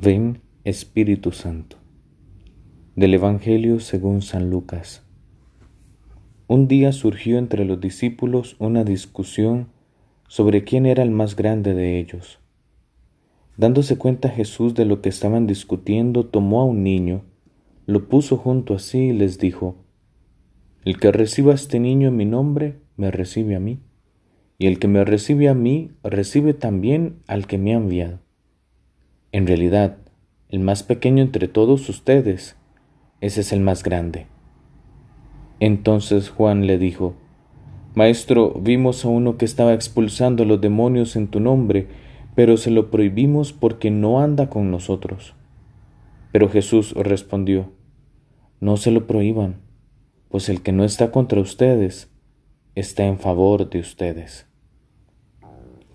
Ven Espíritu Santo. Del Evangelio según San Lucas. Un día surgió entre los discípulos una discusión sobre quién era el más grande de ellos. Dándose cuenta Jesús de lo que estaban discutiendo, tomó a un niño, lo puso junto a sí y les dijo, El que reciba a este niño en mi nombre, me recibe a mí, y el que me recibe a mí, recibe también al que me ha enviado. En realidad, el más pequeño entre todos ustedes, ese es el más grande. Entonces Juan le dijo, Maestro, vimos a uno que estaba expulsando a los demonios en tu nombre, pero se lo prohibimos porque no anda con nosotros. Pero Jesús respondió, No se lo prohíban, pues el que no está contra ustedes está en favor de ustedes.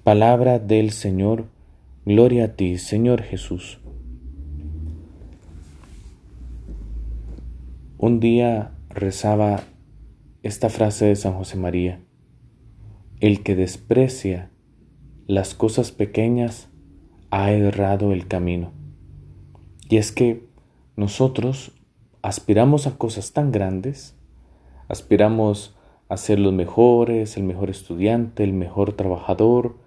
Palabra del Señor, Gloria a ti, Señor Jesús. Un día rezaba esta frase de San José María. El que desprecia las cosas pequeñas ha errado el camino. Y es que nosotros aspiramos a cosas tan grandes, aspiramos a ser los mejores, el mejor estudiante, el mejor trabajador,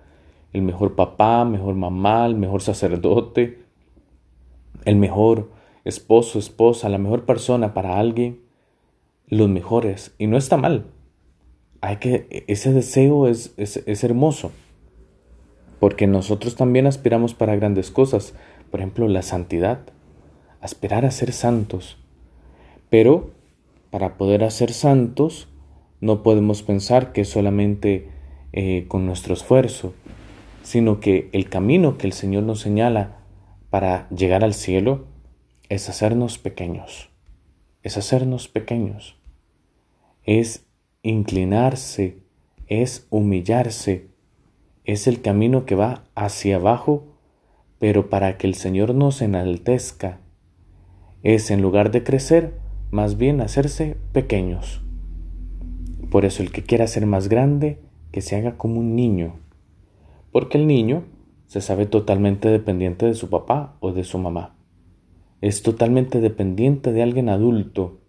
el mejor papá, mejor mamá, el mejor sacerdote, el mejor esposo, esposa, la mejor persona para alguien, los mejores. Y no está mal. Hay que, ese deseo es, es, hermoso. Porque nosotros también aspiramos para grandes cosas. Por ejemplo, la santidad. Aspirar a ser santos. Pero para poder ser santos, no podemos pensar que solamente eh, con nuestro esfuerzo, sino que el camino que el Señor nos señala para llegar al cielo es hacernos pequeños, es hacernos pequeños, es inclinarse, es humillarse, es el camino que va hacia abajo, pero para que el Señor nos enaltezca, es en lugar de crecer, más bien hacerse pequeños. Por eso el que quiera ser más grande, que se haga como un niño porque el niño se sabe totalmente dependiente de su papá o de su mamá. Es totalmente dependiente de alguien adulto.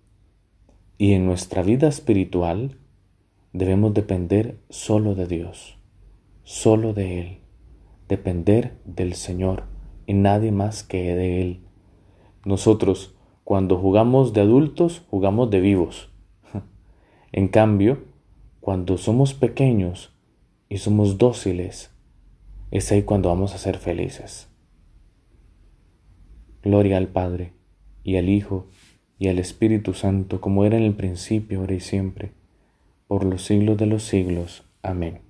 Y en nuestra vida espiritual debemos depender solo de Dios, solo de Él, depender del Señor y nadie más que de Él. Nosotros, cuando jugamos de adultos, jugamos de vivos. En cambio, cuando somos pequeños y somos dóciles, es ahí cuando vamos a ser felices. Gloria al Padre, y al Hijo, y al Espíritu Santo, como era en el principio, ahora y siempre, por los siglos de los siglos. Amén.